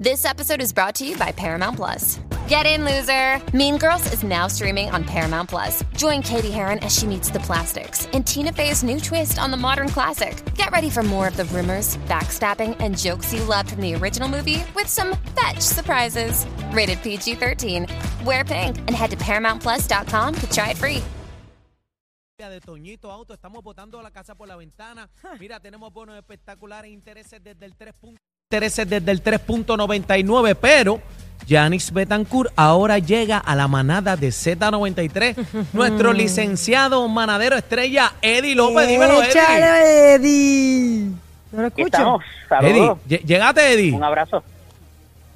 This episode is brought to you by Paramount Plus. Get in, loser! Mean Girls is now streaming on Paramount Plus. Join Katie Heron as she meets the plastics and Tina Fey's new twist on the modern classic. Get ready for more of the rumors, backstabbing, and jokes you loved from the original movie with some fetch surprises. Rated PG 13. Wear pink and head to ParamountPlus.com to try it free. de Toñito Auto, estamos botando la casa por la ventana. Mira, tenemos bonos espectaculares, intereses desde el 3. Intereses desde el 3.99, pero Yanis Betancourt ahora llega a la manada de Z93. Nuestro licenciado manadero estrella, Eddie López. Dímelo, Eddie. Échale, Eddie. No lo escucho. estamos. Eddie, Saludos. lle- llegate, Eddie. Un abrazo.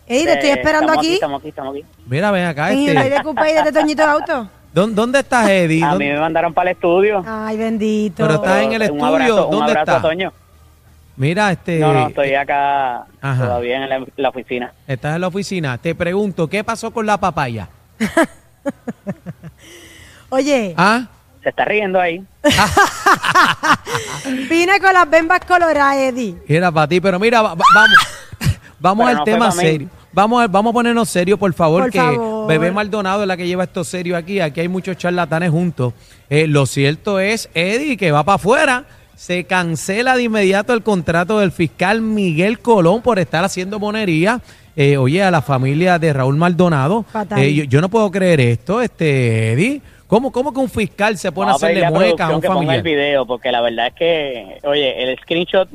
Eddie, te estoy Eh, esperando estamos aquí. Estamos aquí, estamos aquí. Mira, ven acá. En el aire Este. coupé de Toñito Auto. ¿Dónde, dónde estás, Eddie? A ¿Dónde- mí me mandaron para el estudio. Ay, bendito. Pero está en el Un estudio, abrazo, un ¿dónde abrazo está? a Toño. Mira, este. No, no, estoy acá Ajá. todavía en la, la oficina. Estás en la oficina. Te pregunto, ¿qué pasó con la papaya? Oye, ¿Ah? Se está riendo ahí. vine con las bembas coloradas, Eddie. Era para ti, pero mira, va- va- vamos, vamos Pero al no tema serio. Vamos a, vamos a ponernos serio, por favor, Por que favor. Bebé Maldonado es la que lleva esto serio aquí. Aquí hay muchos charlatanes juntos. Eh, lo cierto es, Eddie, que va para afuera. Se cancela de inmediato el contrato del fiscal Miguel Colón por estar haciendo monería. Eh, oye, a la familia de Raúl Maldonado. Eh, yo, yo no puedo creer esto, este Eddie. ¿Cómo, cómo que un fiscal se pone a hacerle mueca a un que ponga el familiar? video, porque la verdad es que, oye, el screenshot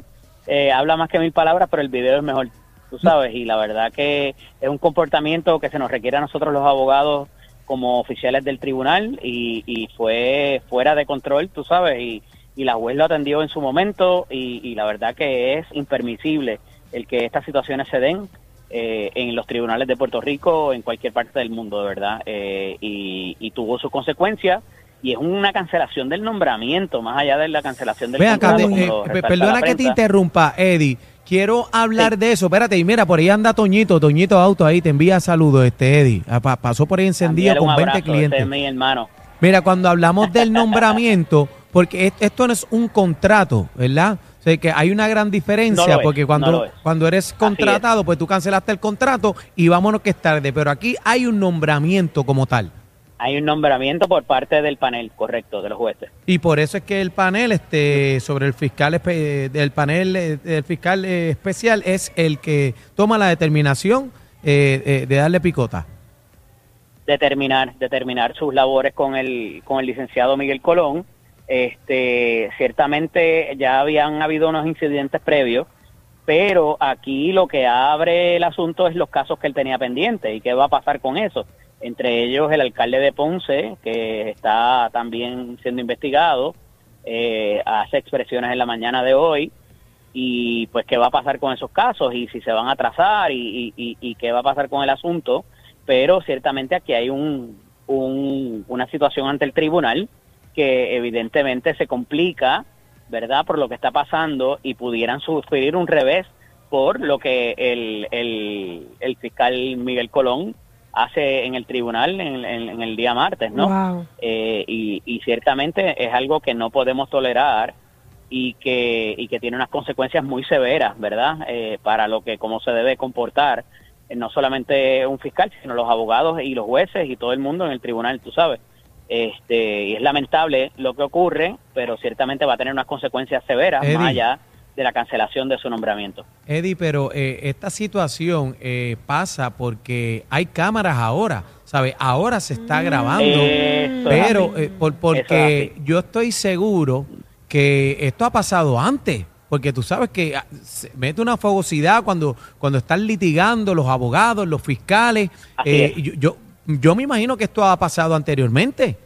eh, habla más que mil palabras, pero el video es mejor, tú sabes, y la verdad que es un comportamiento que se nos requiere a nosotros los abogados como oficiales del tribunal y, y fue fuera de control, tú sabes, y, y la juez lo atendió en su momento y, y la verdad que es impermisible el que estas situaciones se den eh, en los tribunales de Puerto Rico en cualquier parte del mundo, de verdad, eh, y, y tuvo sus consecuencias y es una cancelación del nombramiento, más allá de la cancelación del Ve acá, contrato, eh, resalta perdona que te interrumpa, Eddie. Quiero hablar Sí. de eso. Espérate, y mira, por ahí anda Toñito, Toñito Auto ahí, te envía saludos, este Eddie. Ah, pa- pasó por ahí encendido con un 20 abrazo, clientes. es mi hermano. Mira, cuando hablamos del nombramiento, porque es- esto no es un contrato, ¿verdad? O sea, que hay una gran diferencia, No lo es, porque cuando, no cuando eres contratado, pues tú cancelaste el contrato y vámonos que es tarde. Pero aquí hay un nombramiento como tal. Hay un nombramiento por parte del panel, correcto, de los jueces. Y por eso es que el panel este sobre el fiscal del panel eh, del fiscal eh, especial es el que toma la determinación eh, eh, de darle picota. determinar determinar sus labores con el con el licenciado Miguel Colón este ciertamente ya habían habido unos incidentes previos pero aquí lo que abre el asunto es los casos que él tenía pendientes. Y qué va a pasar con eso entre ellos el alcalde de Ponce que está también siendo investigado eh, hace expresiones en la mañana de hoy y pues qué va a pasar con esos casos y si se van a atrasar y, qué va a pasar con el asunto, pero ciertamente aquí hay un- una situación ante el tribunal que evidentemente se complica, ¿verdad?, por lo que está pasando y pudieran sufrir un revés por lo que el, el, el fiscal Miguel Colón hace en el tribunal en, en- en el día martes, ¿no? Wow. Eh, y, y ciertamente es algo que no podemos tolerar y que, y que tiene unas consecuencias muy severas, ¿verdad? Eh, para lo que, cómo se debe comportar, eh, no solamente un fiscal, sino los abogados y los jueces y todo el mundo en el tribunal, tú sabes. Este, y es lamentable lo que ocurre, pero ciertamente va a tener unas consecuencias severas Eddie. más allá de la cancelación de su nombramiento. Eddie, pero eh, esta situación eh, pasa porque hay cámaras ahora, ¿sabes? Ahora se está grabando, Eso es pero eh, por- porque es yo estoy seguro que esto ha pasado antes. Porque tú sabes que ah, se mete una fogosidad cuando, cuando están litigando los abogados, los fiscales. Eh, yo, yo, yo me imagino que esto ha pasado anteriormente.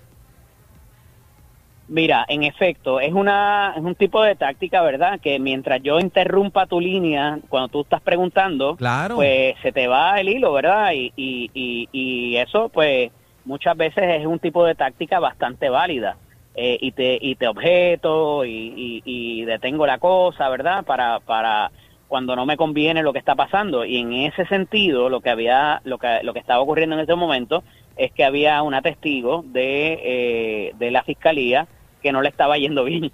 Mira, en efecto, es una es un tipo de táctica, ¿verdad? Que mientras yo interrumpa tu línea cuando tú estás preguntando, Claro. pues se te va el hilo, ¿verdad? Y, y, y, y eso, pues, muchas veces es un tipo de táctica bastante válida. Eh, y te y te objeto y, y, y detengo la cosa, ¿verdad? Para para cuando no me conviene lo que está pasando y en ese sentido lo que había lo que lo que estaba ocurriendo en ese momento es que había una testigo de eh, de la fiscalía que no le estaba yendo bien.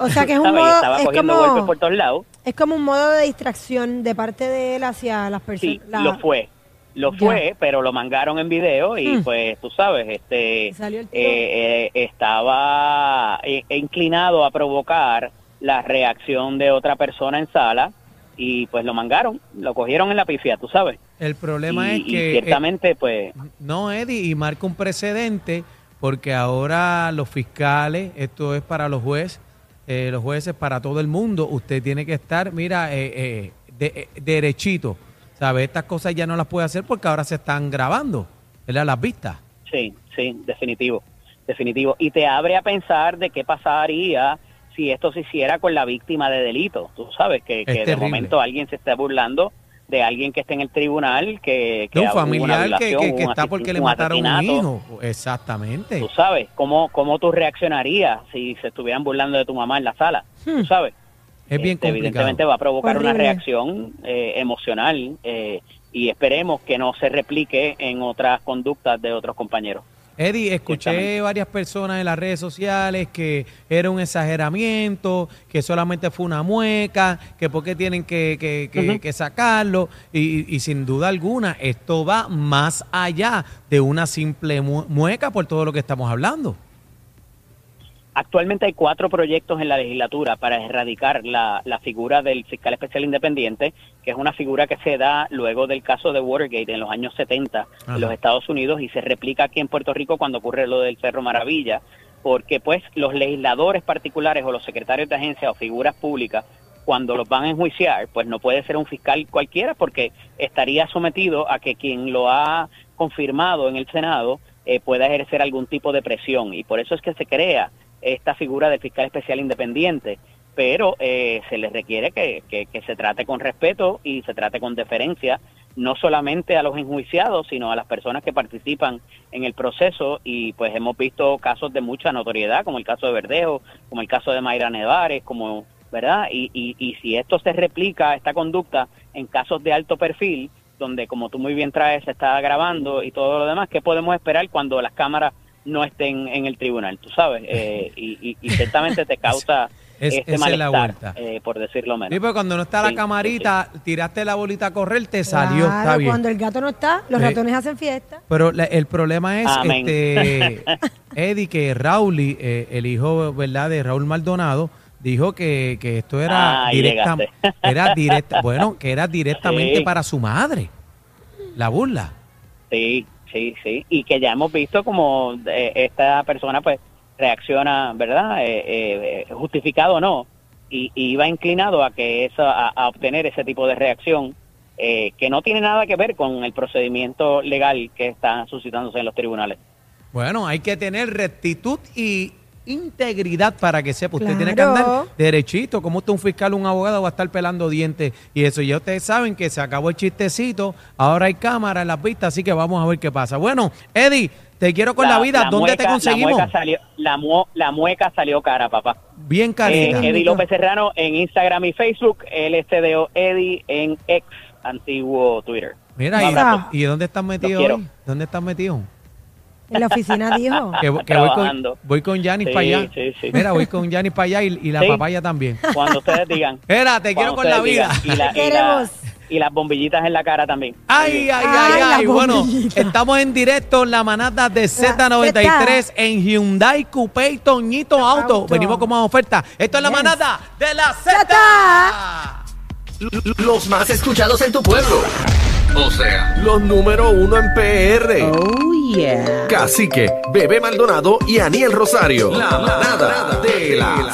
O sea que es un modo, estaba es cogiendo golpes como, por todos lados. Es como un modo de distracción de parte de él hacia las Sí, personas. lo fue. Lo fue, pero lo mangaron en video y Hmm. pues tú sabes, este eh, eh, estaba eh, inclinado a provocar la reacción de otra persona en sala y pues lo mangaron, lo cogieron en la pifia, tú sabes. El problema y, es y que... eh, ciertamente pues No, Eddie, y marca un precedente porque ahora los fiscales, esto es para los jueces, eh, los jueces para todo el mundo, usted tiene que estar, mira, eh, eh, de- eh, derechito, ¿sabe? Estas cosas ya no las puede hacer porque ahora se están grabando, ¿verdad? Las vistas. Sí, sí, definitivo, definitivo. Y te abre a pensar de qué pasaría si esto se hiciera con la víctima de delito. Tú sabes que, de momento alguien se está burlando de alguien que esté en el tribunal, que, que De un familiar que, violación, que- que un está porque le un mataron un asesinato. hijo. Exactamente. Tú sabes, ¿cómo, ¿cómo tú reaccionarías si se estuvieran burlando de tu mamá en la sala? Tú sabes. Es bien Este, complicado. Evidentemente va a provocar una reacción eh, emocional eh, y esperemos que no se replique en otras conductas de otros compañeros. Eddie, escuché varias personas en las redes sociales que era un exageramiento, que solamente fue una mueca, que por qué tienen que, que- que- que sacarlo. Y, y sin duda alguna, esto va más allá de una simple mu- mueca por todo lo que estamos hablando. Actualmente hay cuatro proyectos en la legislatura para erradicar la, la figura del fiscal especial independiente, que es una figura que se da luego del caso de Watergate en los años 70 Ajá. en los Estados Unidos y se replica aquí en Puerto Rico cuando ocurre lo del Cerro Maravilla, porque pues los legisladores particulares o los secretarios de agencia o figuras públicas cuando los van a enjuiciar, pues no puede ser un fiscal cualquiera porque estaría sometido a que quien lo ha confirmado en el Senado eh, pueda ejercer algún tipo de presión y por eso es que se crea esta figura del fiscal especial independiente, pero eh, se les requiere que, que- se trate con respeto y se trate con deferencia, no solamente a los enjuiciados, sino a las personas que participan en el proceso y pues hemos visto casos de mucha notoriedad, como el caso de Verdejo, como el caso de Mayra Nevares, como, ¿verdad? Y, y, y si esto se replica, esta conducta, en casos de alto perfil, donde como tú muy bien traes, se está grabando y todo lo demás, ¿qué podemos esperar cuando las cámaras no estén en el tribunal, tú sabes, eh, y, y- y ciertamente te causa Es- este esa es la vuelta. eh, por decirlo menos. Sí, porque cuando no está la Sí, camarita, tiraste la bolita a correr, te salió, Claro, está bien. cuando el gato no está, los Sí. ratones hacen fiesta. Pero la- el problema es, Amén. este, Eddie, que Raúl, eh, el hijo, ¿verdad?, de Raúl Maldonado, dijo que, que esto era Ah, directa, era directa, bueno, que era directamente Sí. para su madre, la burla. Sí, sí, sí. Y que ya hemos visto como eh, esta persona pues reacciona, ¿verdad? Eh, eh, eh, justificado o no. Y, y iba inclinado a que eso, a, a obtener ese tipo de reacción eh, que no tiene nada que ver con el procedimiento legal que está suscitándose en los tribunales. Bueno, hay que tener rectitud y integridad para que sepa. Usted tiene que andar derechito. Como usted un fiscal, un abogado va a estar pelando dientes y eso. Ya ustedes saben que se acabó el chistecito. Ahora hay cámara en las vistas, así que vamos a ver qué pasa. Bueno, Eddie, te quiero con la, vida. ¿Dónde te conseguimos? La mueca, salió, la, mu- la mueca salió cara, papá. Bien Eh, carita. Eddie López Serrano en Instagram y Facebook, LSDO Eddie en ex antiguo Twitter. Mira, ¿y. ¿y dónde estás metido hoy? ¿Dónde estás metido? En la oficina dijo. Que, que voy con, voy con Yanis Sí, para allá. sí, sí. Mira, voy con Yanis para allá y, y la Sí. papaya también. Cuando ustedes digan. Mira, te quiero con la vida. digan. Y, la- Te y la- queremos. y las bombillitas en la cara también. Ay, ay, ay, Ay. Bueno, estamos en directo en la manada de Z93 en Hyundai Coupé y Toñito Auto. Auto. Venimos con más oferta. Esto es la manada de la Z. Zeta. Los más escuchados en tu pueblo. O sea, los número uno en PR. Oh, yeah. Cacique, Bebé Maldonado y Aniel Rosario. La manada de la